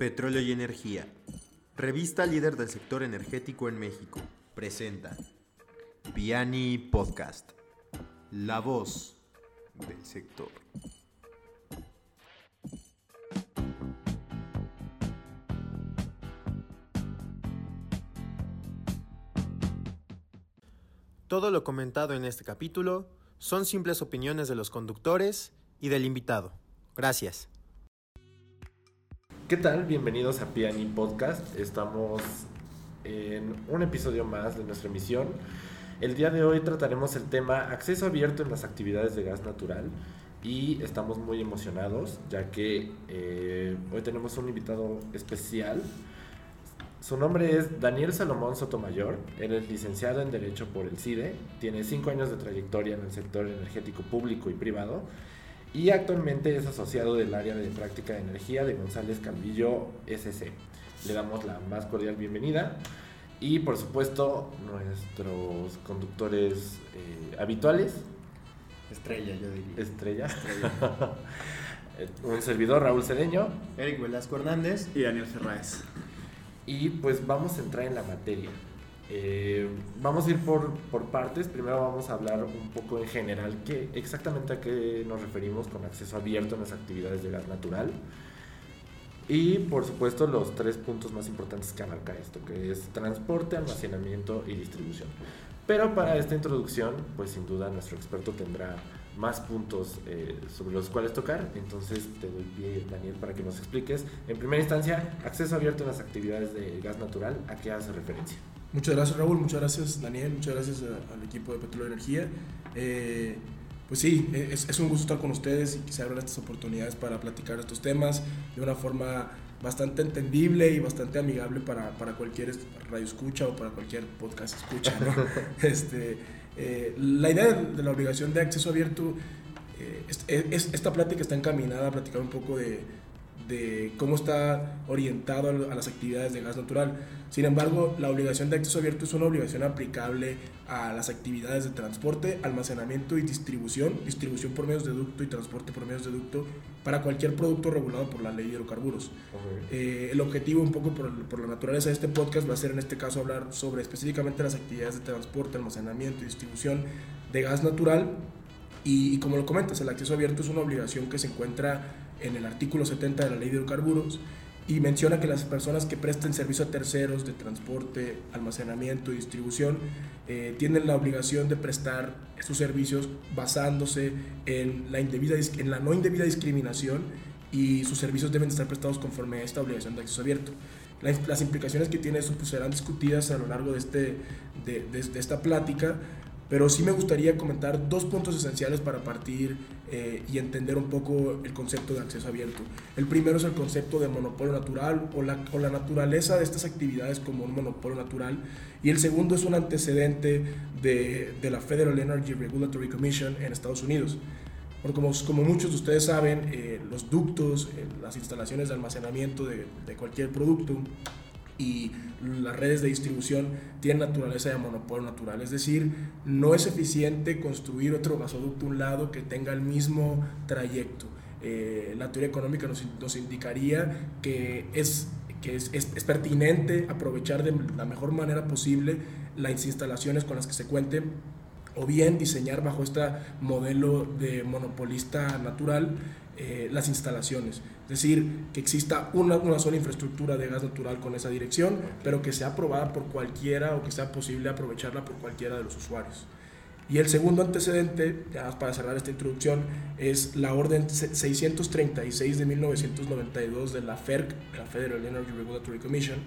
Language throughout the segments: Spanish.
Petróleo y Energía, revista líder del sector energético en México, presenta Piani Podcast, la voz del sector. Todo lo comentado en este capítulo son simples opiniones de los conductores y del invitado. Gracias. ¿Qué tal? Bienvenidos a Piani Podcast. Estamos en un episodio más de nuestra emisión. El día de hoy trataremos el tema acceso abierto en las actividades de gas natural y estamos muy emocionados ya que eh, hoy tenemos un invitado especial su nombre es Daniel Salomón Sotomayor, él es licenciado en Derecho por el CIDE, tiene cinco años de trayectoria en el sector energético público y privado y actualmente es asociado del área de práctica de energía de González Calvillo SC. Le damos la más cordial bienvenida y por supuesto nuestros conductores eh, habituales. Estrella, yo diría. Estrella. Un servidor, Raúl Cedeño. Eric Velasco Hernández. Y Daniel Ferraez. Y pues vamos a entrar en la materia. Eh, vamos a ir por, partes. Primero vamos a hablar un poco en general qué, exactamente a qué nos referimos con acceso abierto en las actividades de gas natural. Y por supuesto los tres puntos más importantes que abarca esto, que es transporte, almacenamiento y distribución. Pero para esta introducción, pues sin duda nuestro experto tendrá más puntos eh, sobre los cuales tocar. Entonces te doy pie, Daniel, para que nos expliques. En primera instancia, acceso abierto a las actividades de gas natural, ¿a qué hace referencia? Muchas gracias, Raúl. Muchas gracias, Daniel. Muchas gracias al equipo de Petróleo y Energía. Eh, pues sí, es, es, un gusto estar con ustedes y que se abran estas oportunidades para platicar estos temas de una forma bastante entendible y bastante amigable para, para cualquier radio escucha o para cualquier podcast escucha. ¿no? este, eh, la idea de, la obligación de acceso abierto, eh, es, esta plática está encaminada a platicar un poco de, de cómo está orientado a las actividades de gas natural. Sin embargo, la obligación de acceso abierto es una obligación aplicable a las actividades de transporte, almacenamiento y distribución, distribución por medios de ducto y transporte por medios de ducto para cualquier producto regulado por la ley de hidrocarburos. Eh, el objetivo un poco por, por, la naturaleza de este podcast va a ser en este caso hablar sobre específicamente las actividades de transporte, almacenamiento y distribución de gas natural y, y como lo comentas, el acceso abierto es una obligación que se encuentra en el artículo 70 de la ley de hidrocarburos y menciona que las personas que presten servicio a terceros de transporte, almacenamiento y distribución eh, tienen la obligación de prestar sus servicios basándose en la, indebida, en la no indebida discriminación y sus servicios deben estar prestados conforme a esta obligación de acceso abierto. Las, implicaciones que tiene eso pues, serán discutidas a lo largo de, este, de, de esta plática, pero sí me gustaría comentar dos puntos esenciales para partir eh, y entender un poco el concepto de acceso abierto. El primero es el concepto de monopolio natural o la, o la naturaleza de estas actividades como un monopolio natural. Y el segundo es un antecedente de, de la Federal Energy Regulatory Commission en Estados Unidos. Porque como, como muchos de ustedes saben, eh, los ductos, eh, las instalaciones de almacenamiento de, de cualquier producto, y las redes de distribución tienen naturaleza de monopolio natural, es decir, no es eficiente construir otro gasoducto a un lado que tenga el mismo trayecto. Eh, la teoría económica nos, nos indicaría que, es, que es, es, es, pertinente aprovechar de la mejor manera posible las instalaciones con las que se cuente o bien diseñar bajo este modelo de monopolista natural eh, las instalaciones. Es decir, que exista una, una, sola infraestructura de gas natural con esa dirección, pero que sea aprobada por cualquiera o que sea posible aprovecharla por cualquiera de los usuarios. Y el segundo antecedente, ya para cerrar esta introducción, es la orden 636 de 1992 de la FERC, la Federal Energy Regulatory Commission,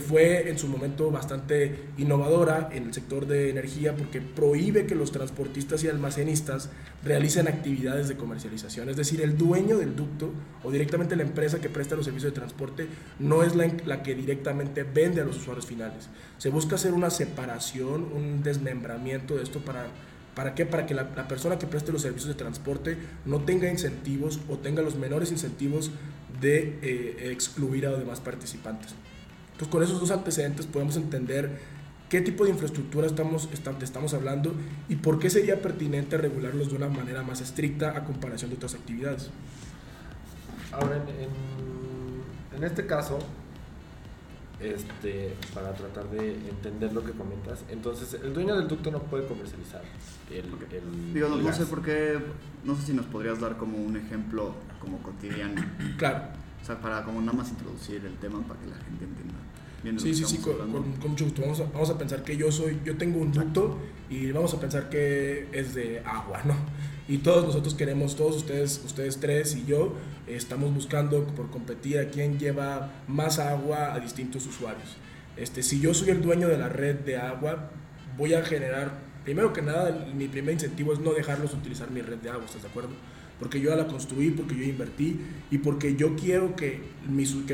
fue en su momento bastante innovadora en el sector de energía porque prohíbe que los transportistas y almacenistas realicen actividades de comercialización. Es decir, el dueño del ducto o directamente la empresa que presta los servicios de transporte no es la, que directamente vende a los usuarios finales. Se busca hacer una separación, un desmembramiento de esto para ¿Para qué? Para que la, la, persona que preste los servicios de transporte no tenga incentivos o tenga los menores incentivos de eh, excluir a los demás participantes. Entonces, con esos dos antecedentes podemos entender qué tipo de infraestructura estamos, estamos hablando y por qué sería pertinente regularlos de una manera más estricta a comparación de otras actividades. Ahora, en, en, en este caso, este, para tratar de entender lo que comentas, entonces el dueño del ducto no puede comercializar el, el, Digo, no, el no gas. sé por qué, no sé si nos podrías dar como un ejemplo como cotidiano, Claro. O sea, para como nada más introducir el tema para que la gente entienda. bien Sí, sí, sí, con, con- con mucho gusto. Vamos a, vamos a pensar que yo soy, yo tengo un ducto y vamos a pensar que es de agua, ¿no? Y todos nosotros queremos, todos ustedes, ustedes tres y yo, eh, estamos buscando por competir a quién lleva más agua a distintos usuarios. Este, si yo soy el dueño de la red de agua, voy a generar, primero que nada, mi primer incentivo es no dejarlos utilizar mi red de agua, ¿estás de acuerdo? Porque yo la construí, porque yo invertí y porque yo quiero que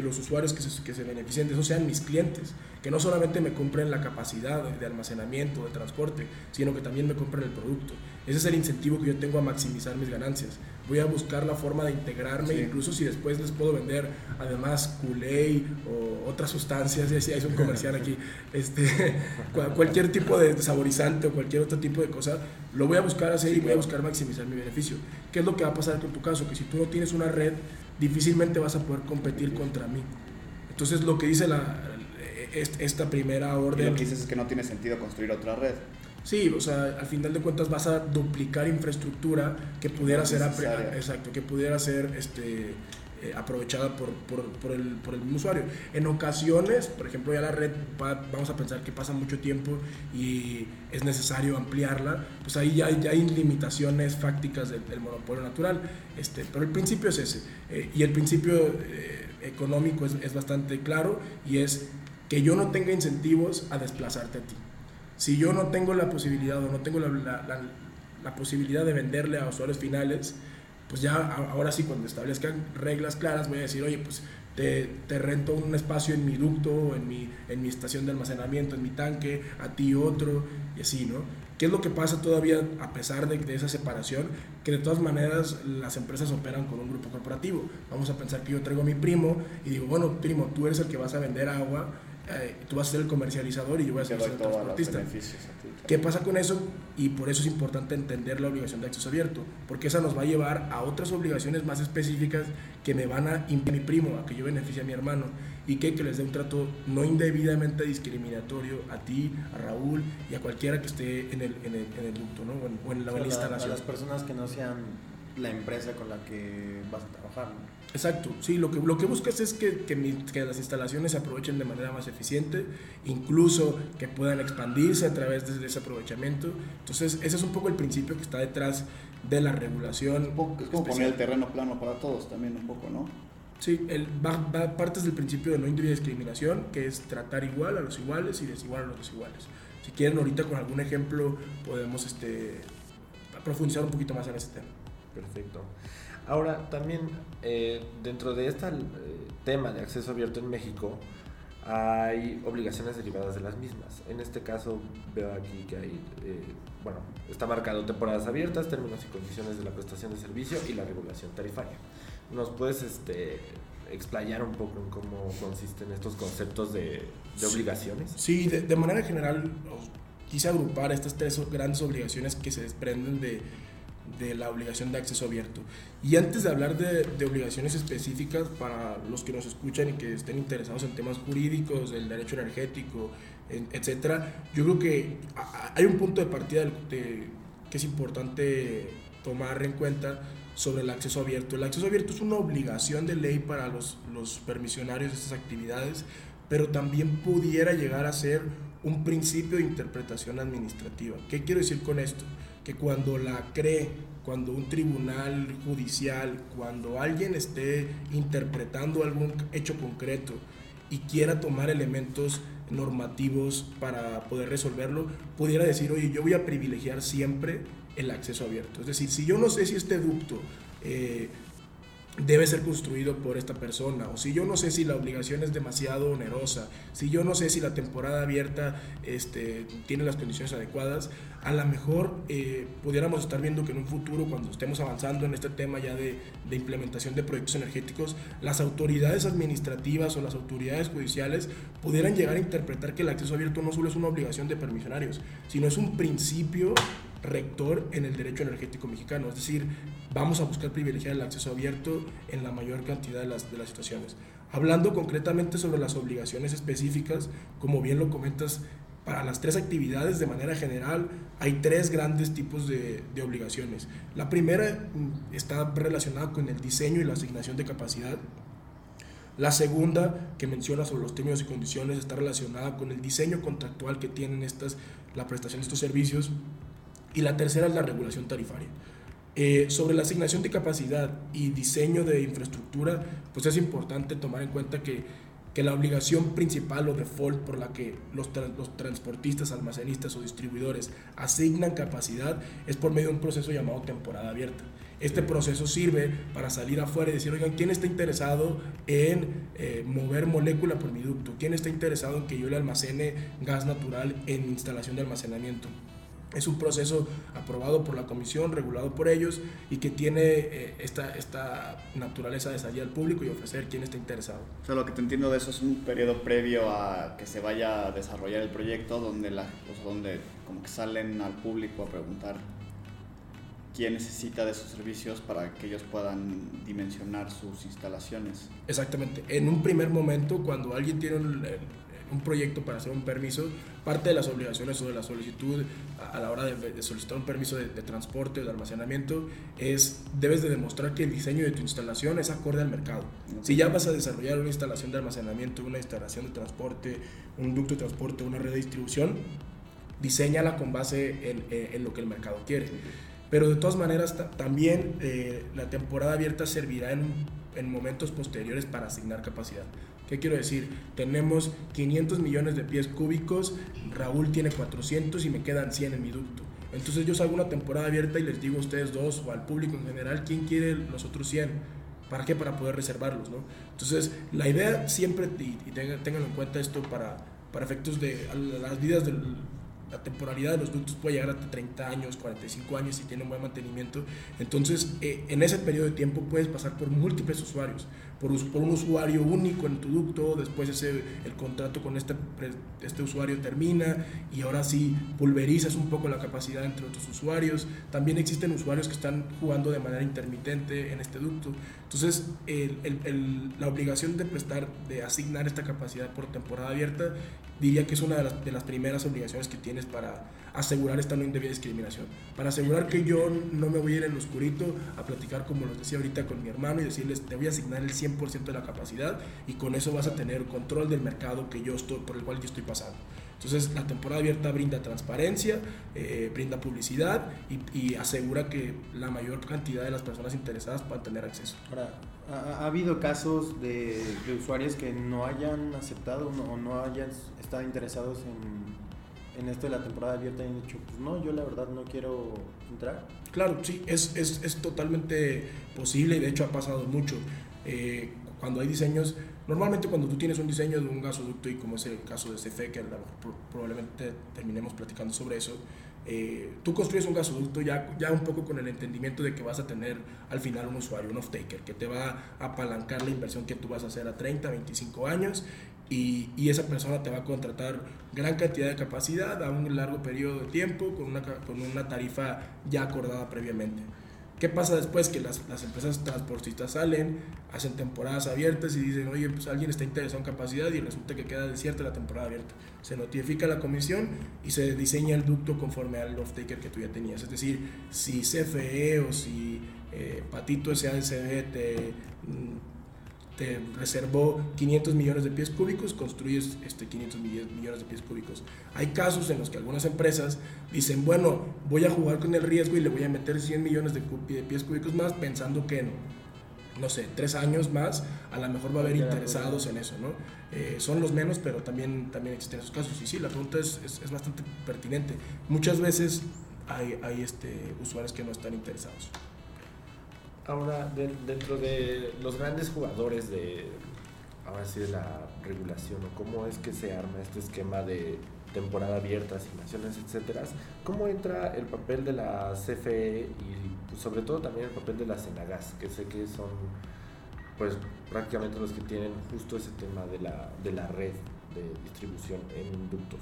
los usuarios que se, que se beneficien de eso sean mis clientes, que no solamente me compren la capacidad de, almacenamiento, de transporte, sino que también me compren el producto. Ese es el incentivo que yo tengo a maximizar mis ganancias. Voy a buscar la forma de integrarme, Sí. incluso si después les puedo vender además Kool-Aid o otras sustancias, ya si hay un comercial aquí, este, cua- cualquier tipo de saborizante o cualquier otro tipo de cosa, lo voy a buscar hacer y voy a buscar maximizar mi beneficio. ¿Qué es lo que va a pasar con tu caso? Que si tú no tienes una red, difícilmente vas a poder competir contra mí. Entonces lo que dice la, esta primera Y orden... lo que dices es que no tiene sentido construir otra red. Sí, o sea, al final de cuentas vas a duplicar infraestructura que pudiera No ser exacto, que pudiera ser este eh, aprovechada por, por, por el, por el mismo usuario. En ocasiones, por ejemplo, ya la red va- vamos a pensar que pasa mucho tiempo y es necesario ampliarla, pues ahí ya, ya hay limitaciones fácticas del, del monopolio natural. Este, pero el principio es ese. eh, y el principio eh, económico es, es bastante claro y es que yo no tenga incentivos a desplazarte a ti. Si yo no tengo la posibilidad o no tengo la, posibilidad de venderle a usuarios finales, pues ya ahora sí cuando establezcan reglas claras voy a decir, oye, pues te, rento un espacio en mi ducto, o en mi, en mi estación de almacenamiento, en mi tanque, a ti otro, y así, ¿no? ¿Qué es lo que pasa todavía a pesar de, de esa separación? Que de todas maneras las empresas operan con un grupo corporativo. Vamos a pensar que yo traigo a mi primo y digo, bueno, primo, tú eres el que vas a vender agua, eh, tú vas a ser el comercializador y yo voy a ser el transportista. ¿Qué pasa con eso? Y por eso es importante entender la obligación de acceso abierto, porque esa nos va a llevar a otras obligaciones más específicas que me van a impedir a mi primo, a que yo beneficie a mi hermano, y que, que les dé un trato no indebidamente discriminatorio a ti, a Raúl y a cualquiera que esté en el, en el, en el ducto, ¿no? O en, o en la, O la la- a instalación. las personas que no sean la empresa con la que vas a trabajar. ¿no? Exacto, sí, lo que, lo que buscas es que, que, mi- que las instalaciones se aprovechen de manera más eficiente, incluso que puedan expandirse a través de, ese aprovechamiento. Entonces, ese es un poco el principio que está detrás de la regulación. Es como especial. poner el terreno plano para todos también un poco, ¿no? Sí, el, va, va- partes del principio de no discriminación, que es tratar igual a los iguales y desigual a los desiguales. Si quieren, ahorita con algún ejemplo podemos este, profundizar un poquito más en ese tema. Perfecto. Ahora, también eh, dentro de este tema de acceso abierto en México, hay obligaciones derivadas de las mismas. En este caso, veo aquí que hay, eh, bueno, está marcado temporadas abiertas, términos y condiciones de la prestación de servicio y la regulación tarifaria. ¿Nos puedes este, explayar un poco en cómo consisten estos conceptos de, de obligaciones? Sí, de, de manera general quise agrupar estas tres grandes obligaciones que se desprenden de, de la obligación de acceso abierto. Y antes de hablar de, obligaciones específicas para los que nos escuchan y que estén interesados en temas jurídicos, del derecho energético, en- etcétera, yo creo que hay un punto de partida que es importante tomar en cuenta sobre el acceso abierto. El acceso abierto es una obligación de ley para los, los permisionarios de estas actividades, pero también pudiera llegar a ser un principio de interpretación administrativa. ¿Qué quiero decir con esto? Que cuando la cree, cuando un tribunal judicial, cuando alguien esté interpretando algún hecho concreto y quiera tomar elementos normativos para poder resolverlo, pudiera decir, oye, yo voy a privilegiar siempre el acceso abierto. Es decir, si yo no sé si este ducto eh, debe ser construido por esta persona, o si yo no sé si la obligación es demasiado onerosa, si yo no sé si la temporada abierta este, tiene las condiciones adecuadas, a lo mejor eh, pudiéramos estar viendo que en un futuro, cuando estemos avanzando en este tema ya de, de implementación de proyectos energéticos, las autoridades administrativas o las autoridades judiciales pudieran llegar a interpretar que el acceso abierto no solo es una obligación de permisionarios, sino es un principio rector en el derecho energético mexicano. Es decir, vamos a buscar privilegiar el acceso abierto en la mayor cantidad de las, de las situaciones. Hablando concretamente sobre las obligaciones específicas, como bien lo comentas, para las tres actividades de manera general hay tres grandes tipos de, de, obligaciones. La primera mm, está relacionada con el diseño y la asignación de capacidad. La segunda, que menciona sobre los términos y condiciones, está relacionada con el diseño contractual que tienen estas, la prestación de estos servicios. Y la tercera es la regulación tarifaria. Eh, sobre la asignación de capacidad y diseño de infraestructura, pues es importante tomar en cuenta que que la obligación principal o default por la que los, los, transportistas, almacenistas o distribuidores asignan capacidad es por medio de un proceso llamado temporada abierta. Este proceso sirve para salir afuera y decir, oigan, ¿quién está interesado en eh, mover molécula por mi ducto? ¿Quién está interesado en que yo le almacene gas natural en instalación de almacenamiento? Es un proceso aprobado por la comisión, regulado por ellos y que tiene eh, esta, esta naturaleza de salir al público y ofrecer quién está interesado. O sea, lo que te entiendo de eso es un periodo previo a que se vaya a desarrollar el proyecto donde, la, donde como que salen al público a preguntar quién necesita de esos servicios para que ellos puedan dimensionar sus instalaciones. Exactamente. En un primer momento, cuando alguien tiene un, un proyecto para hacer un permiso, parte de las obligaciones o de la solicitud a, la hora de, solicitar un permiso de, transporte o de almacenamiento es, debes de demostrar que el diseño de tu instalación es acorde al mercado. Si ya vas a desarrollar una instalación de almacenamiento, una instalación de transporte, un ducto de transporte, una red de distribución, diseñala con base en, en lo que el mercado quiere. Pero de todas maneras, también eh, la temporada abierta servirá en, en momentos posteriores para asignar capacidad. ¿Qué quiero decir? Tenemos 500 millones de pies cúbicos, Raúl tiene 400 y me quedan 100 en mi ducto. Entonces yo salgo una temporada abierta y les digo a ustedes dos o al público en general, ¿quién quiere los otros 100? ¿Para qué? Para poder reservarlos, ¿no? Entonces la idea siempre, y, tengan, tengan, en cuenta esto para, para efectos de las vidas del la temporalidad de los ductos puede llegar hasta 30 años, 45 años si tienen buen mantenimiento. Entonces, eh, en ese periodo de tiempo puedes pasar por múltiples usuarios, por, por, un usuario único en tu ducto, después ese, el contrato con este, este usuario termina y ahora sí pulverizas un poco la capacidad entre otros usuarios. También existen usuarios que están jugando de manera intermitente en este ducto. Entonces, el, la obligación de prestar, de asignar esta capacidad por temporada abierta diría que es una de las, de las, primeras obligaciones que tienes para asegurar esta no indebida discriminación. Para asegurar que yo no me voy a ir en lo oscurito a platicar, como lo decía ahorita con mi hermano, y decirles, te voy a asignar el 100% de la capacidad y con eso vas a tener control del mercado que yo estoy, por el cual yo estoy pasando. Entonces, la temporada abierta brinda transparencia, eh, brinda publicidad y, y, asegura que la mayor cantidad de las personas interesadas puedan tener acceso. Ahora, ha, habido casos de, de, usuarios que no hayan aceptado o no hayan estado interesados en, en, esto de la temporada abierta y han dicho, pues no, yo la verdad no quiero entrar. Claro, sí, es, es, es totalmente posible y de hecho ha pasado mucho. Eh, cuando hay diseños, normalmente cuando tú tienes un diseño de un gasoducto y como es el caso de CFE, que probablemente terminemos platicando sobre eso, eh, tú construyes un gasoducto ya, ya un poco con el entendimiento de que vas a tener al final un usuario, un off-taker, que te va a apalancar la inversión que tú vas a hacer a 30, 25 años y, y, esa persona te va a contratar gran cantidad de capacidad a un largo periodo de tiempo con una, con una tarifa ya acordada previamente. ¿Qué pasa después? Que las, las, empresas transportistas salen, hacen temporadas abiertas y dicen, oye, pues alguien está interesado en capacidad y resulta que queda desierta la temporada abierta. Se notifica la comisión y se diseña el ducto conforme al off-taker que tú ya tenías. Es decir, si CFE o si eh, Patito SADCB te te reservó 500 millones de pies cúbicos, construyes este 500 millones de pies cúbicos. Hay casos en los que algunas empresas dicen, bueno, voy a jugar con el riesgo y le voy a meter 100 millones de, pies cúbicos más pensando que en, no sé, tres años más a lo mejor va a haber interesados en eso, ¿no? Eh, son los menos, pero también, también existen esos casos. Y sí, la pregunta es, es, es bastante pertinente. Muchas veces hay, hay este, usuarios que no están interesados. Ahora, dentro de los grandes jugadores de, ahora sí, de la regulación, o cómo es que se arma este esquema de temporada abierta, asignaciones, etcétera, ¿cómo entra el papel de la CFE y pues, sobre todo también el papel de la Senagas, que sé que son pues prácticamente los que tienen justo ese tema de la, de la red de distribución en ductos?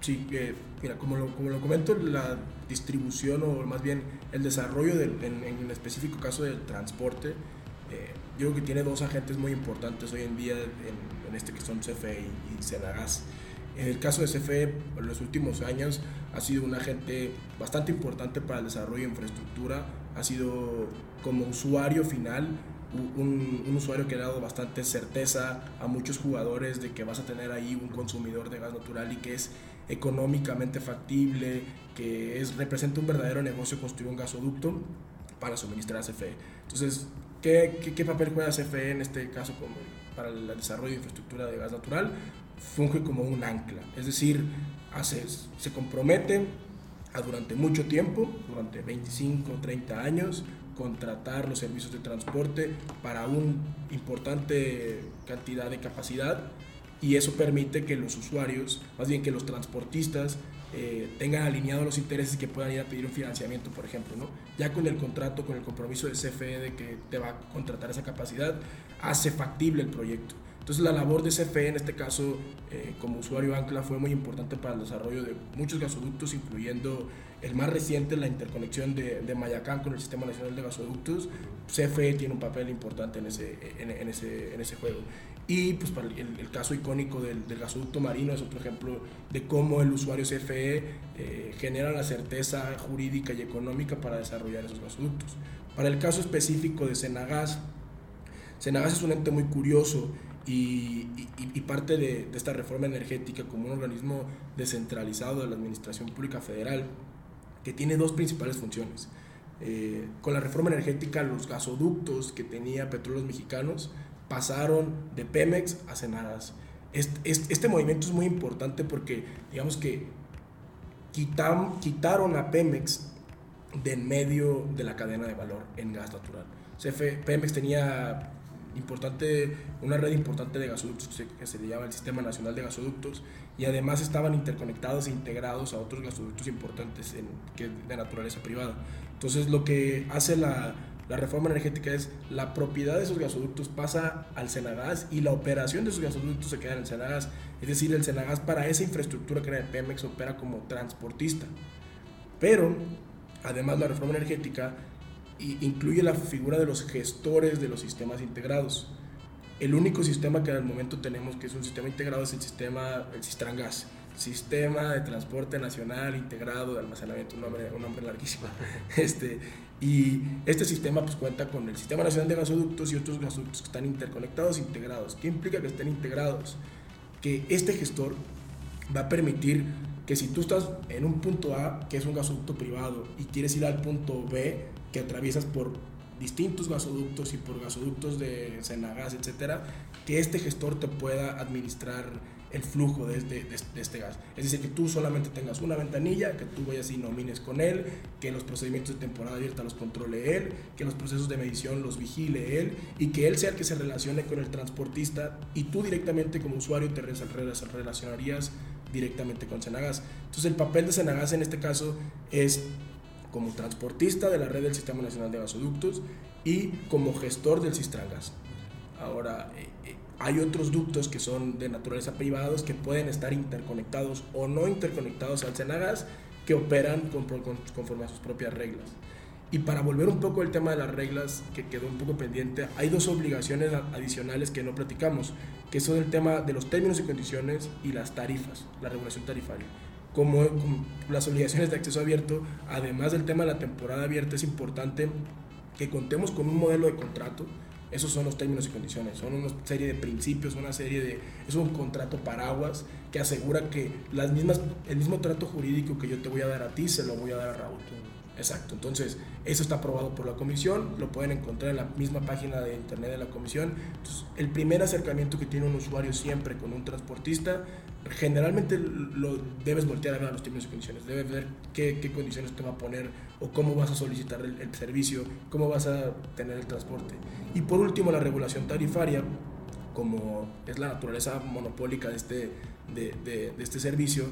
Sí, eh, mira, como lo, como lo comento, la distribución o más bien el desarrollo del, en, en el específico caso del transporte, eh, yo creo que tiene dos agentes muy importantes hoy en día en, este que son CFE y, y Senagas. En el caso de CFE, en los últimos años ha sido un agente bastante importante para el desarrollo de infraestructura, ha sido como usuario final un, un, usuario que ha dado bastante certeza a muchos jugadores de que vas a tener ahí un consumidor de gas natural y que es económicamente factible, que es, representa un verdadero negocio construir un gasoducto para suministrar a CFE. Entonces, ¿qué, qué, qué papel juega CFE en este caso como para el desarrollo de infraestructura de gas natural? Funge como un ancla, es decir, hace, se compromete a durante mucho tiempo, durante 25, 30 años, contratar los servicios de transporte para una importante cantidad de capacidad y eso permite que los usuarios, más bien que los transportistas, eh, tengan alineados los intereses que puedan ir a pedir un financiamiento, por ejemplo. ¿no? Ya con el contrato, con el compromiso de CFE de que te va a contratar esa capacidad, hace factible el proyecto. Entonces la labor de CFE en este caso eh, como usuario Ancla fue muy importante para el desarrollo de muchos gasoductos, incluyendo el más reciente, la interconexión de, de Mayacán con el Sistema Nacional de Gasoductos. CFE tiene un papel importante en ese, en, en ese, en ese juego. Y pues para el, el caso icónico del, del, gasoducto marino es otro ejemplo de cómo el usuario CFE eh, genera la certeza jurídica y económica para desarrollar esos gasoductos. Para el caso específico de Senagas, Senagas es un ente muy curioso y, y, y, parte de, de, esta reforma energética como un organismo descentralizado de la Administración Pública Federal que tiene dos principales funciones. Eh, con la reforma energética los gasoductos que tenía Petróleos Mexicanos pasaron de Pemex a Senagas. Este, este, este, movimiento es muy importante porque digamos que quitam, quitaron a Pemex de en medio de la cadena de valor en gas natural. Pemex tenía importante, una red importante de gasoductos que se, le llama el Sistema Nacional de Gasoductos y además estaban interconectados e integrados a otros gasoductos importantes en, que de naturaleza privada. Entonces lo que hace la, la reforma energética es la propiedad de esos gasoductos pasa al Senagas y la operación de esos gasoductos se queda en el Senagas. Es decir, el Senagas para esa infraestructura que era de Pemex opera como transportista. Pero, además la reforma energética incluye la figura de los gestores de los sistemas integrados. El único sistema que al momento tenemos que es un sistema integrado es el sistema, el Sistrangas, Sistema de Transporte Nacional Integrado de Almacenamiento, un nombre, un nombre larguísimo. Este, y este sistema pues cuenta con el Sistema Nacional de Gasoductos y otros gasoductos que están interconectados e integrados. ¿Qué implica que estén integrados? Que este gestor va a permitir que si tú estás en un punto A, que es un gasoducto privado, y quieres ir al punto B, que atraviesas por distintos gasoductos y por gasoductos de Senagas, etcétera, que este gestor te pueda administrar el flujo de este, de, de este, gas. Es decir, que tú solamente tengas una ventanilla, que tú vayas y nomines con él, que los procedimientos de temporada abierta los controle él, que los procesos de medición los vigile él y que él sea el que se relacione con el transportista y tú directamente como usuario te relacionarías directamente con Senagas. Entonces el papel de Senagas en este caso es como transportista de la red del Sistema Nacional de Gasoductos y como gestor del Sistrangas. Ahora, eh, eh, hay otros ductos que son de naturaleza privados que pueden estar interconectados o no interconectados al Senagas que operan con, con, conforme a sus propias reglas. Y para volver un poco al tema de las reglas, que quedó un poco pendiente, hay dos obligaciones adicionales que no platicamos, que son el tema de los términos y condiciones y las tarifas, la regulación tarifaria como, como, las obligaciones de acceso abierto, además del tema de la temporada abierta, es importante que contemos con un modelo de contrato. Esos son los términos y condiciones, son una serie de principios, una serie de... Es un contrato paraguas que asegura que las mismas, el mismo trato jurídico que yo te voy a dar a ti, se lo voy a dar a Raúl. Exacto, entonces eso está aprobado por la comisión, lo pueden encontrar en la misma página de internet de la comisión. Entonces, el primer acercamiento que tiene un usuario siempre con un transportista, generalmente lo debes voltear a ver a los términos y condiciones, debes ver qué, qué, condiciones te va a poner o cómo vas a solicitar el, el servicio, cómo vas a tener el transporte. Y por último, la regulación tarifaria, como es la naturaleza monopólica de este, de, de, de este servicio,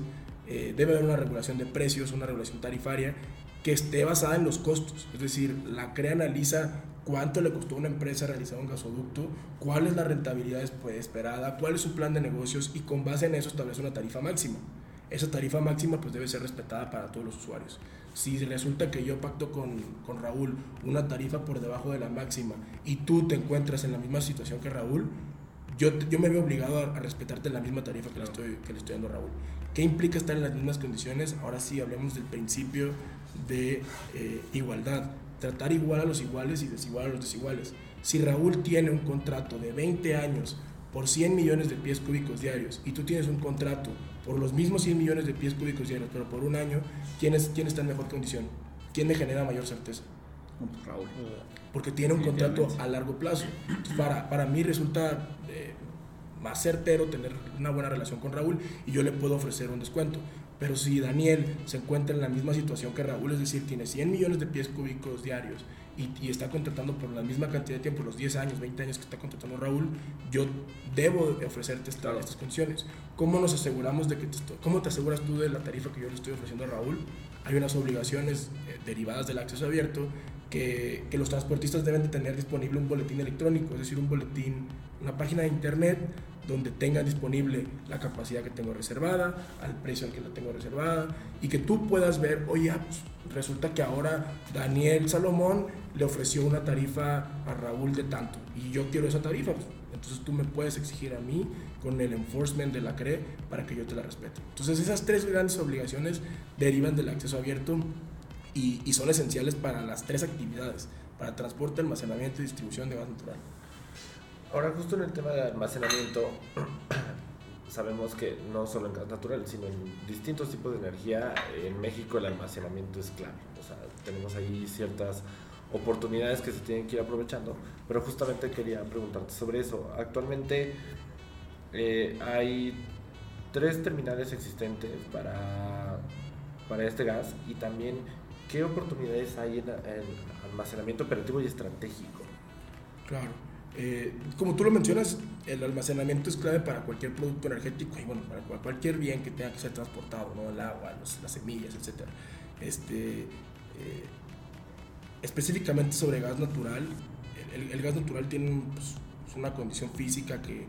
eh, debe haber una regulación de precios, una regulación tarifaria que esté basada en los costos. Es decir, la CRE analiza cuánto le costó a una empresa realizar un gasoducto, cuál es la rentabilidad esperada, cuál es su plan de negocios y con base en eso establece una tarifa máxima. esa tarifa máxima pues debe ser respetada para todos los usuarios. Si resulta que yo pacto con, con Raúl una tarifa por debajo de la máxima y tú te encuentras en la misma situación que Raúl, yo, yo me veo obligado a, a respetarte la misma tarifa que le, estoy, que le estoy dando a Raúl. ¿Qué implica estar en las mismas condiciones? Ahora sí, hablemos del principio de eh, igualdad. Tratar igual a los iguales y desigual a los desiguales. Si Raúl tiene un contrato de 20 años por 100 millones de pies cúbicos diarios y tú tienes un contrato por los mismos 100 millones de pies cúbicos diarios, pero por un año, ¿quién, es, quién está en mejor condición? ¿Quién me genera mayor certeza? Raúl. Porque tiene un contrato a largo plazo. Entonces, para, para mí resulta eh, más certero tener una buena relación con Raúl y yo le puedo ofrecer un descuento. Pero si Daniel se encuentra en la misma situación que Raúl, es decir, tiene 100 millones de pies cúbicos diarios y, y, está contratando por la misma cantidad de tiempo, los 10 años, 20 años que está contratando Raúl, yo debo de ofrecerte esta, estas condiciones. ¿Cómo nos aseguramos de que te estoy, cómo te aseguras tú de la tarifa que yo le estoy ofreciendo a Raúl? Hay unas obligaciones eh, derivadas del acceso abierto que, que, los transportistas deben de tener disponible un boletín electrónico, es decir, un boletín, una página de internet donde tengan disponible la capacidad que tengo reservada, al precio al que la tengo reservada, y que tú puedas ver, oye, pues, resulta que ahora Daniel Salomón le ofreció una tarifa a Raúl de tanto, y yo quiero esa tarifa, pues, entonces tú me puedes exigir a mí con el enforcement de la CRE para que yo te la respete. Entonces esas tres grandes obligaciones derivan del acceso abierto y, y son esenciales para las tres actividades, para transporte, almacenamiento y distribución de gas natural. Ahora, justo en el tema de almacenamiento, sabemos que no solo en gas natural, sino en distintos tipos de energía, en México el almacenamiento es clave. O sea, tenemos ahí ciertas oportunidades que se tienen que ir aprovechando, pero justamente quería preguntarte sobre eso. Actualmente eh, hay tres terminales existentes para, para este gas y también qué oportunidades hay en, en almacenamiento operativo y estratégico. Claro. Eh, como tú lo mencionas, el almacenamiento es clave para cualquier producto energético y bueno, para cualquier bien que tenga que ser transportado, ¿no? el agua, los, las semillas, etc. Este, eh, específicamente sobre gas natural, el, el gas natural tiene pues, una condición física que,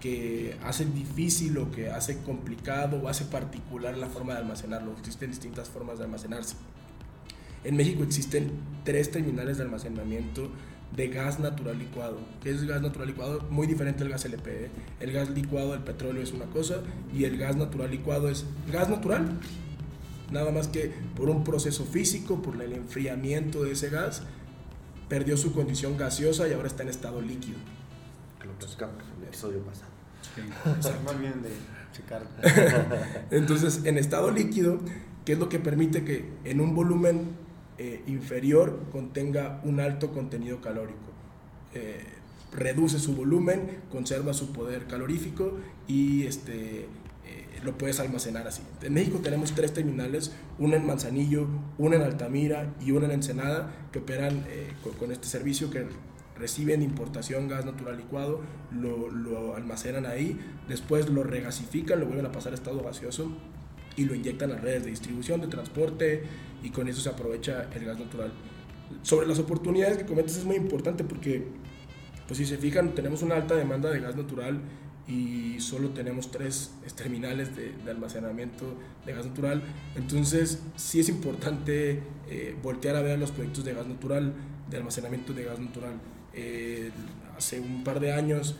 que hace difícil o que hace complicado o hace particular la forma de almacenarlo. Existen distintas formas de almacenarse. En México existen tres terminales de almacenamiento de gas natural licuado. ¿Qué es gas natural licuado? Muy diferente al gas LP. ¿eh? El gas licuado del petróleo es una cosa y el gas natural licuado es gas natural. Nada más que por un proceso físico, por el enfriamiento de ese gas, perdió su condición gaseosa y ahora está en estado líquido. En el episodio pasado. Sí, más bien de checar. Entonces, en estado líquido, ¿qué es lo que permite que en un volumen eh, inferior contenga un alto contenido calórico. Eh, reduce su volumen, conserva su poder calorífico y este, eh, lo puedes almacenar así. En México tenemos tres terminales, una en Manzanillo, una en Altamira y una en Ensenada, que operan con, con, este servicio que reciben importación gas natural licuado, lo, lo almacenan ahí, después lo regasifican, lo vuelven a pasar a estado gaseoso y lo inyectan a redes de distribución, de transporte y con eso se aprovecha el gas natural. Sobre las oportunidades que comentas es muy importante porque, pues si se fijan, tenemos una alta demanda de gas natural y solo tenemos tres terminales de, de almacenamiento de gas natural. Entonces, sí es importante eh, voltear a ver los proyectos de gas natural, de almacenamiento de gas natural. Eh, hace un par de años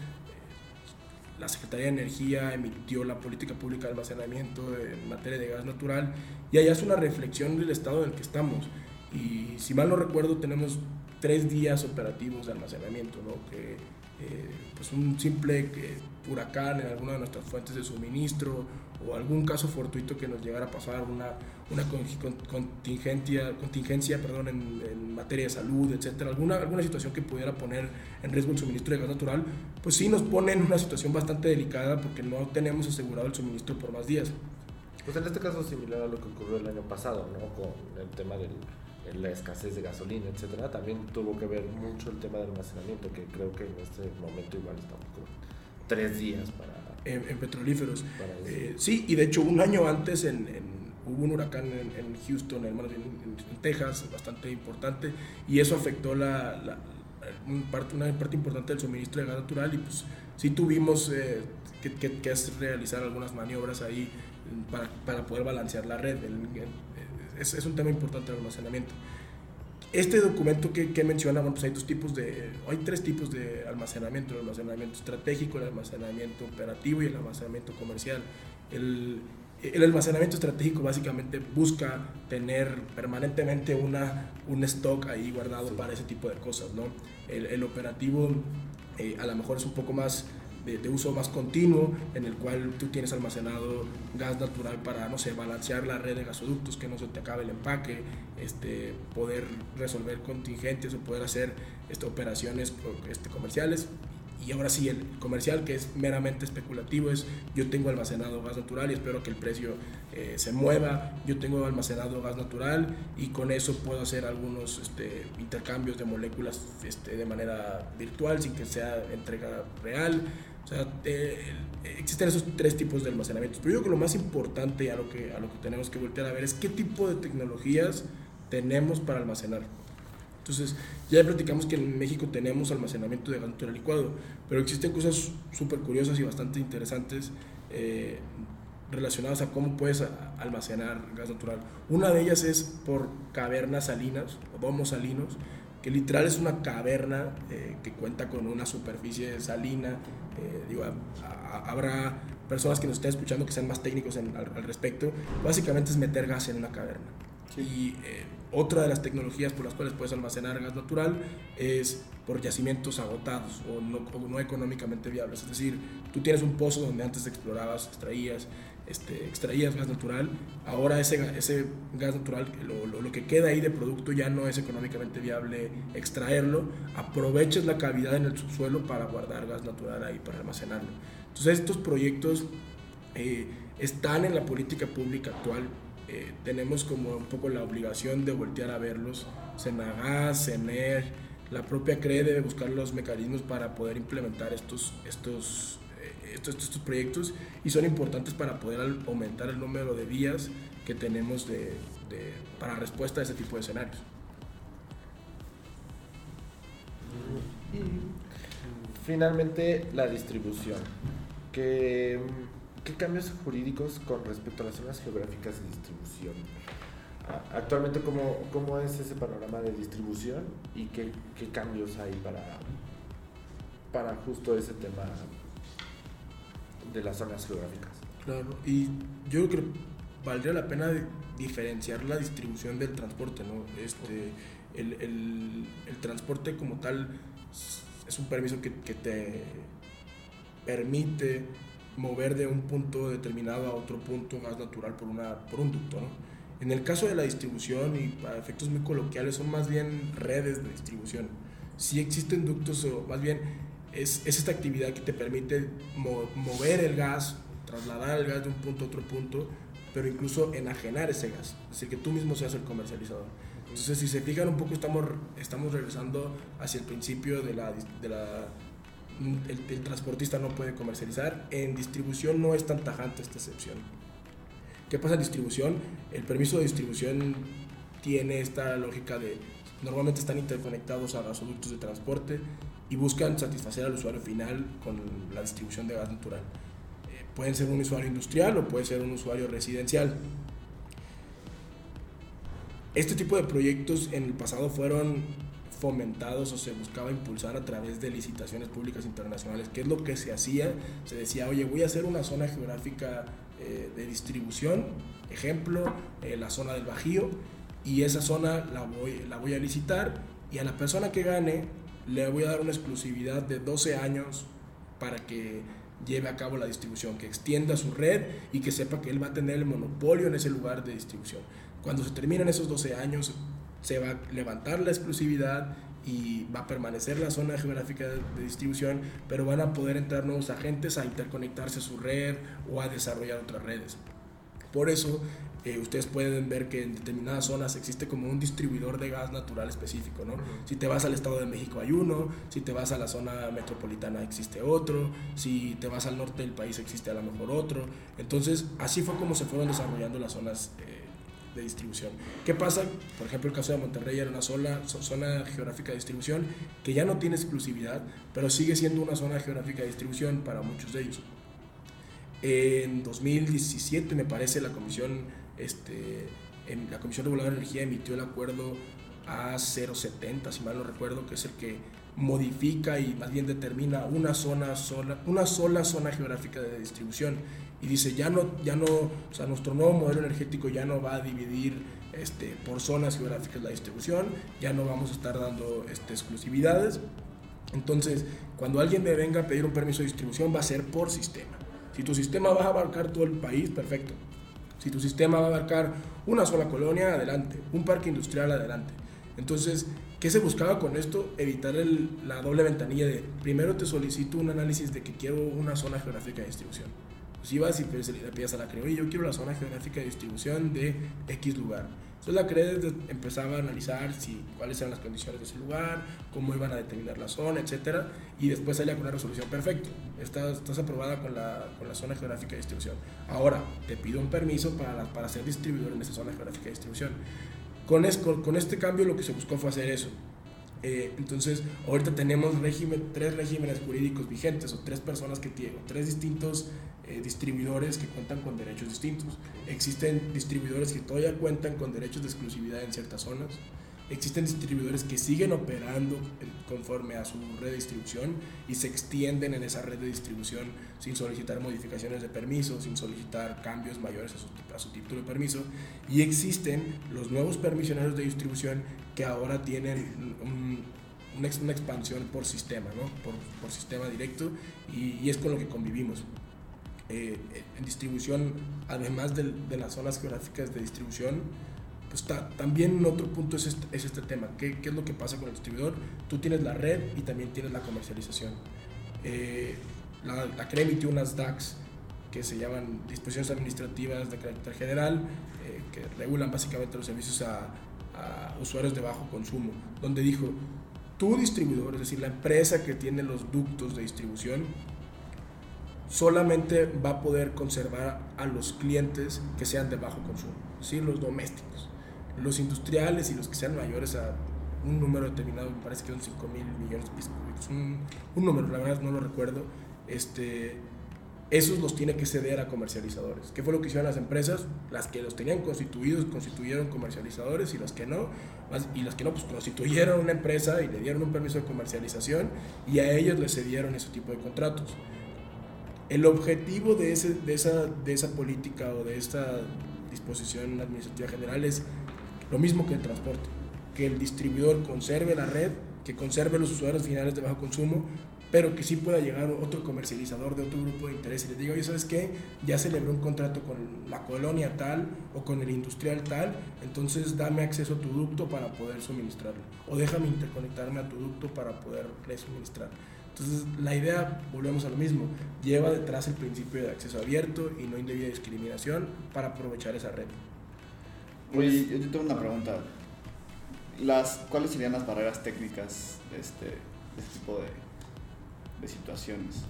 la Secretaría de Energía emitió la política pública de almacenamiento en materia de gas natural y allá es una reflexión del estado en el que estamos. Y si mal no recuerdo, tenemos tres días operativos de almacenamiento, ¿no? que eh, pues un simple que, huracán en alguna de nuestras fuentes de suministro o algún caso fortuito que nos llegara a pasar, una, una contingencia, contingencia perdón, en, en, materia de salud, etcétera, alguna, alguna situación que pudiera poner en riesgo el suministro de gas natural, pues sí nos pone en una situación bastante delicada porque no tenemos asegurado el suministro por más días. Pues en este caso similar a lo que ocurrió el año pasado, ¿no? Con el tema del la escasez de gasolina, etcétera, también tuvo que ver mucho el tema del almacenamiento, que creo que en este momento igual estamos con tres días para... En, en petrolíferos. Eh, sí, y de hecho un año antes en, en, hubo un huracán en, en Houston, en, en, Texas, bastante importante, y eso afectó la, la un parte, una parte importante del suministro de gas natural y pues sí tuvimos eh, que, que, que, realizar algunas maniobras ahí para, para poder balancear la red. es, es, un tema importante el almacenamiento. Este documento que, que menciona, bueno, pues hay dos tipos de, hay tres tipos de almacenamiento, el almacenamiento estratégico, el almacenamiento operativo y el almacenamiento comercial. El, el almacenamiento estratégico básicamente busca tener permanentemente una, un stock ahí guardado para ese tipo de cosas, ¿no? El, el operativo eh, a lo mejor es un poco más de, uso más continuo, en el cual tú tienes almacenado gas natural para, no sé, balancear la red de gasoductos, que no se te acabe el empaque, este, poder resolver contingentes o poder hacer este, operaciones este, comerciales. Y ahora sí, el comercial, que es meramente especulativo, es yo tengo almacenado gas natural y espero que el precio eh, se mueva, yo tengo almacenado gas natural y con eso puedo hacer algunos este, intercambios de moléculas este, de manera virtual sin que sea entrega real. O sea, eh, existen esos tres tipos de almacenamientos. Pero yo creo que lo más importante a lo que, a lo que tenemos que voltear a ver es qué tipo de tecnologías tenemos para almacenar. Entonces, ya platicamos que en México tenemos almacenamiento de gas natural licuado, pero existen cosas súper curiosas y bastante interesantes eh, relacionadas a cómo puedes almacenar gas natural. Una de ellas es por cavernas salinas o domos salinos, que literal es una caverna eh, que cuenta con una superficie salina. Eh, digo, habrá personas que nos estén escuchando que sean más técnicos al, respecto. Básicamente es meter gas en una caverna. Y eh, otra de las tecnologías por las cuales puedes almacenar gas natural es por yacimientos agotados o no, o no económicamente viables. Es decir, tú tienes un pozo donde antes explorabas, extraías, este, extraías gas natural, ahora ese, ese gas natural, lo, lo, que queda ahí de producto ya no es económicamente viable extraerlo, aprovechas la cavidad en el subsuelo para guardar gas natural ahí, para almacenarlo. Entonces estos proyectos eh, están en la política pública actual, eh, tenemos como un poco la obligación de voltear a verlos, Senagas, CENER, la propia CRE debe buscar los mecanismos para poder implementar estos, estos estos, estos proyectos y son importantes para poder aumentar el número de vías que tenemos de, de, para respuesta a ese tipo de escenarios. Finalmente, la distribución. ¿Qué, ¿Qué cambios jurídicos con respecto a las zonas geográficas de distribución? Actualmente, ¿cómo, ¿cómo, es ese panorama de distribución y qué, qué, cambios hay para, para justo ese tema de las zonas geográficas. Claro, y yo creo que valdría la pena diferenciar la distribución del transporte, ¿no? Este, el, el, el transporte como tal es un permiso que, que, te permite mover de un punto determinado a otro punto gas natural por, una, por un ducto, ¿no? En el caso de la distribución, y para efectos muy coloquiales, son más bien redes de distribución. Si existen ductos, o más bien es, esta actividad que te permite mover el gas, trasladar el gas de un punto a otro punto, pero incluso enajenar ese gas, es decir, que tú mismo seas el comercializador. Entonces, si se fijan un poco, estamos, estamos regresando hacia el principio de la... De la el transportista no puede comercializar. En distribución no es tan tajante esta excepción. ¿Qué pasa en distribución? El permiso de distribución tiene esta lógica de normalmente están interconectados a gasoductos de transporte y buscan satisfacer al usuario final con la distribución de gas natural. Eh, pueden ser un usuario industrial o puede ser un usuario residencial. Este tipo de proyectos en el pasado fueron fomentados o se buscaba impulsar a través de licitaciones públicas internacionales. ¿Qué es lo que se hacía? Se decía, oye, voy a hacer una zona geográfica eh, de distribución, ejemplo, eh, la zona del Bajío, y esa zona la voy, la voy a licitar y a la persona que gane le voy a dar una exclusividad de 12 años para que lleve a cabo la distribución, que extienda su red y que sepa que él va a tener el monopolio en ese lugar de distribución. Cuando se terminan esos 12 años, se va a levantar la exclusividad y va a permanecer la zona geográfica de, distribución, pero van a poder entrar nuevos agentes a interconectarse a su red o a desarrollar otras redes. Por eso ustedes pueden ver que en determinadas zonas existe como un distribuidor de gas natural específico, ¿no? Si te vas al Estado de México hay uno, si te vas a la zona metropolitana existe otro, si te vas al norte del país existe a lo mejor otro. Entonces, así fue como se fueron desarrollando las zonas eh, de distribución. ¿Qué pasa? Por ejemplo, el caso de Monterrey era una sola zona geográfica de distribución que ya no tiene exclusividad, pero sigue siendo una zona geográfica de distribución para muchos de ellos. En 2017, me parece, la Comisión, este, en, la Comisión Reguladora de Energía emitió el acuerdo A070, si mal no recuerdo, que es el que modifica y más bien determina una zona sola, una sola zona geográfica de distribución. Y dice ya no ya no o sea nuestro nuevo modelo energético ya no va a dividir este por zonas geográficas la distribución ya no vamos a estar dando este, exclusividades. Entonces cuando alguien me venga a pedir un permiso de distribución va a ser por sistema. Si tu sistema va a abarcar todo el país perfecto si tu sistema va a abarcar una sola colonia adelante un parque industrial adelante entonces ¿Qué se buscaba con esto? Evitar la doble ventanilla de primero te solicito un análisis de que quiero una zona geográfica de distribución. Pues vas y le pides a la CRE, oye, yo quiero la zona geográfica de distribución de X lugar. Entonces la CRE empezaba a analizar si, cuáles eran las condiciones de ese lugar, cómo iban a determinar la zona, etc. Y después salía con una resolución perfecta. Estás, estás aprobada con la, con la zona geográfica de distribución. Ahora, te pido un permiso para, para ser distribuidor en esa zona geográfica de distribución. Con, con este cambio lo que se buscó fue hacer eso. Eh, entonces, ahorita tenemos tres regímenes jurídicos vigentes o tres personas que tienen, tres distintos eh, distribuidores que cuentan con derechos distintos. Existen distribuidores que todavía cuentan con derechos de exclusividad en ciertas zonas Existen distribuidores que siguen operando conforme a su red de distribución y se extienden en esa red de distribución sin solicitar modificaciones de permiso, sin solicitar cambios mayores a su, título de permiso. Y existen los nuevos permisionarios de distribución que ahora tienen una, expansión por sistema, ¿no? por, sistema directo y, es con lo que convivimos. Eh, en distribución, además de, de las zonas geográficas de distribución, pues también otro punto es este, es este tema. ¿Qué, ¿Qué, es lo que pasa con el distribuidor? Tú tienes la red y también tienes la comercialización. Eh, la, la CRE emitió unas DAX que se llaman disposiciones administrativas de carácter general, eh, que regulan básicamente los servicios a, a, usuarios de bajo consumo, donde dijo, tu distribuidor, es decir, la empresa que tiene los ductos de distribución, solamente va a poder conservar a los clientes que sean de bajo consumo, decir, los domésticos los industriales y los que sean mayores a un número determinado, me parece que son 5 mil millones de pesos, un, un, número, la verdad no lo recuerdo, este, esos los tiene que ceder a comercializadores. ¿Qué fue lo que hicieron las empresas? Las que los tenían constituidos constituyeron comercializadores y las que no, y las que no, pues constituyeron una empresa y le dieron un permiso de comercialización y a ellos les cedieron ese tipo de contratos. El objetivo de, ese, de, esa, de esa política o de esta disposición administrativa general es lo mismo que el transporte, que el distribuidor conserve la red, que conserve los usuarios finales de bajo consumo, pero que sí pueda llegar otro comercializador de otro grupo de interés y le diga, oye, ¿sabes qué? Ya celebré un contrato con la colonia tal o con el industrial tal, entonces dame acceso a tu ducto para poder suministrarlo. O déjame interconectarme a tu ducto para poderle suministrar. Entonces, la idea, volvemos a lo mismo, lleva detrás el principio de acceso abierto y no indebida discriminación para aprovechar esa red. Oye, yo tengo una pregunta. Las, ¿Cuáles serían las barreras técnicas de este, de este tipo de, de situaciones?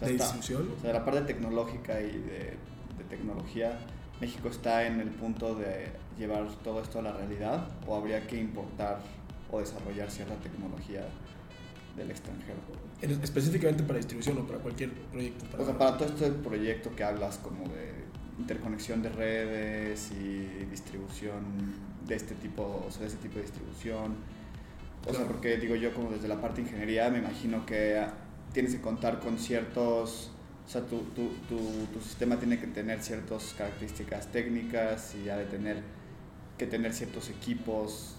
¿De distribución? O sea, la parte tecnológica y de, de, tecnología, ¿México está en el punto de llevar todo esto a la realidad o habría que importar o desarrollar cierta tecnología del extranjero? ¿Específicamente para distribución o para cualquier proyecto? o sea, para todo este proyecto que hablas como de interconexión de redes y distribución de este tipo, o sea, de este tipo de distribución. O sea, porque digo yo como desde la parte de ingeniería me imagino que tienes que contar con ciertos, o sea, tu, tu, tu, tu sistema tiene que tener ciertas características técnicas y ha de tener que tener ciertos equipos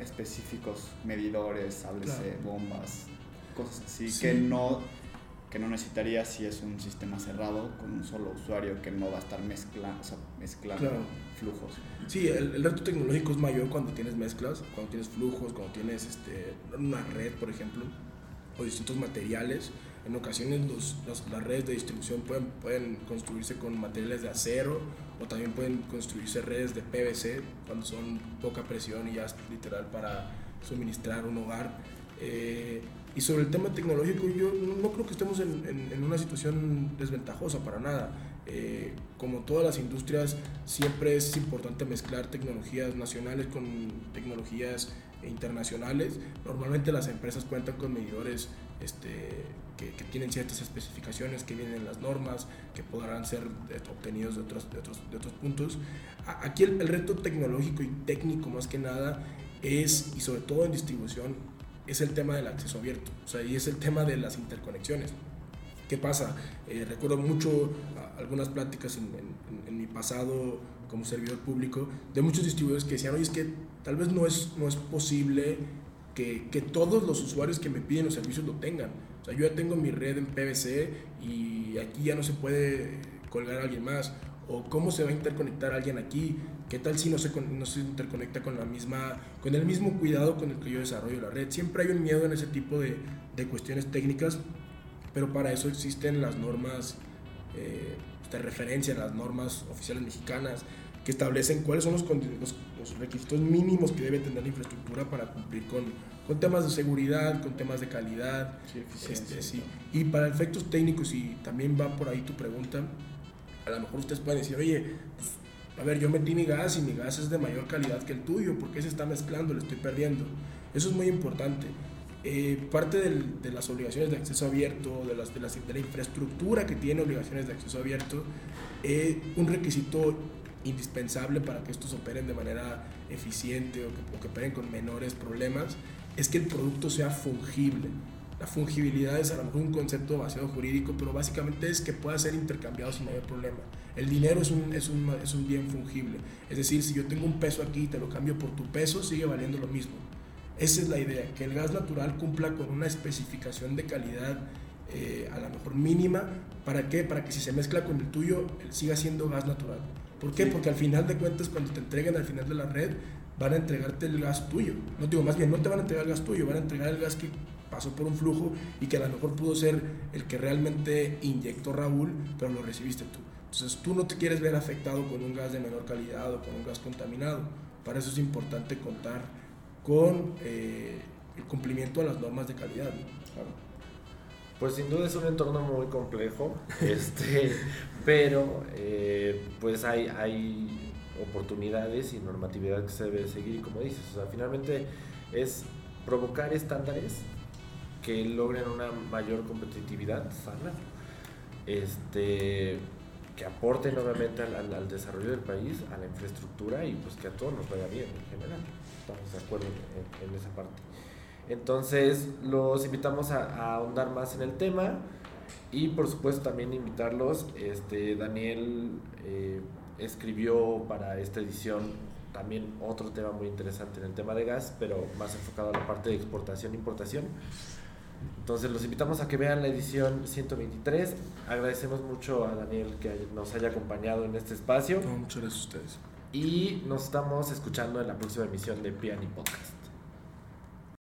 específicos, medidores, háblese, bombas, cosas así, que no que no necesitaría si es un sistema cerrado con un solo usuario que no va a estar mezcla, o sea, mezclando flujos. Sí, el, el, reto tecnológico es mayor cuando tienes mezclas, cuando tienes flujos, cuando tienes este, una red, por ejemplo, o distintos materiales. En ocasiones los, las redes de distribución pueden, pueden construirse con materiales de acero o también pueden construirse redes de PVC cuando son poca presión y ya es literal para suministrar un hogar. Eh, y sobre el tema tecnológico, yo no creo que estemos en, en, una situación desventajosa para nada. Eh, como todas las industrias, siempre es importante mezclar tecnologías nacionales con tecnologías internacionales. Normalmente las empresas cuentan con medidores este, que, tienen ciertas especificaciones que vienen en las normas, que podrán ser obtenidos de otros, de otros, de otros puntos. Aquí el, el, reto tecnológico y técnico más que nada es, y sobre todo en distribución, es el tema del acceso abierto, o sea, y es el tema de las interconexiones. ¿Qué pasa? Eh, recuerdo mucho algunas pláticas en, en, mi pasado como servidor público de muchos distribuidores que decían, oye, es que tal vez no es, no es posible que, que, todos los usuarios que me piden los servicios lo tengan. O sea, yo ya tengo mi red en PVC y aquí ya no se puede colgar a alguien más. O cómo se va a interconectar alguien aquí. ¿Qué tal si no se, no se interconecta con, la misma, con el mismo cuidado con el que yo desarrollo la red? Siempre hay un miedo en ese tipo de, de cuestiones técnicas, pero para eso existen las normas eh, de referencia, las normas oficiales mexicanas, que establecen cuáles son los, los, requisitos mínimos que debe tener la infraestructura para cumplir con, con temas de seguridad, con temas de calidad. Sí, este, sí. Y para efectos técnicos, y también va por ahí tu pregunta, a lo mejor ustedes pueden decir, oye, pues, a ver, yo metí mi gas y mi gas es de mayor calidad que el tuyo, ¿por qué se está mezclando? Le estoy perdiendo. Eso es muy importante. Eh, parte del, de las obligaciones de acceso abierto, de, las, de, las, de, la infraestructura que tiene obligaciones de acceso abierto, es un requisito indispensable para que estos operen de manera eficiente o que, o que operen con menores problemas, es que el producto sea fungible. La fungibilidad es a lo mejor un concepto demasiado jurídico, pero básicamente es que pueda ser intercambiado sin mayor problema. El dinero es un, es, un, es un bien fungible. Es decir, si yo tengo un peso aquí y te lo cambio por tu peso, sigue valiendo lo mismo. Esa es la idea, que el gas natural cumpla con una especificación de calidad eh, a lo mejor mínima. ¿Para qué? Para que si se mezcla con el tuyo, siga siendo gas natural. ¿Por qué? Porque al final de cuentas, cuando te entreguen al final de la red, van a entregarte el gas tuyo. No digo, más bien, no te van a entregar el gas tuyo, van a entregar el gas que pasó por un flujo y que a lo mejor pudo ser el que realmente inyectó Raúl, pero lo recibiste tú. Entonces tú no te quieres ver afectado con un gas de menor calidad o con un gas contaminado. Para eso es importante contar con eh, el cumplimiento de las normas de calidad. Pues sin duda es un entorno muy complejo, este, pero eh, pues hay, hay oportunidades y normatividad que se debe seguir, como dices, o sea, finalmente es provocar estándares que logren una mayor competitividad sana, este, que aporten obviamente al, desarrollo del país, a la infraestructura y pues que a todos nos vaya bien en general. Estamos de acuerdo en, en esa parte. Entonces los invitamos a, a, ahondar más en el tema y por supuesto también invitarlos, este, Daniel eh, escribió para esta edición también otro tema muy interesante en el tema de gas, pero más enfocado a la parte de exportación e importación. Entonces los invitamos a que vean la edición 123. Agradecemos mucho a Daniel que nos haya acompañado en este espacio. muchas gracias a ustedes. Y nos estamos escuchando en la próxima emisión de Piani Podcast.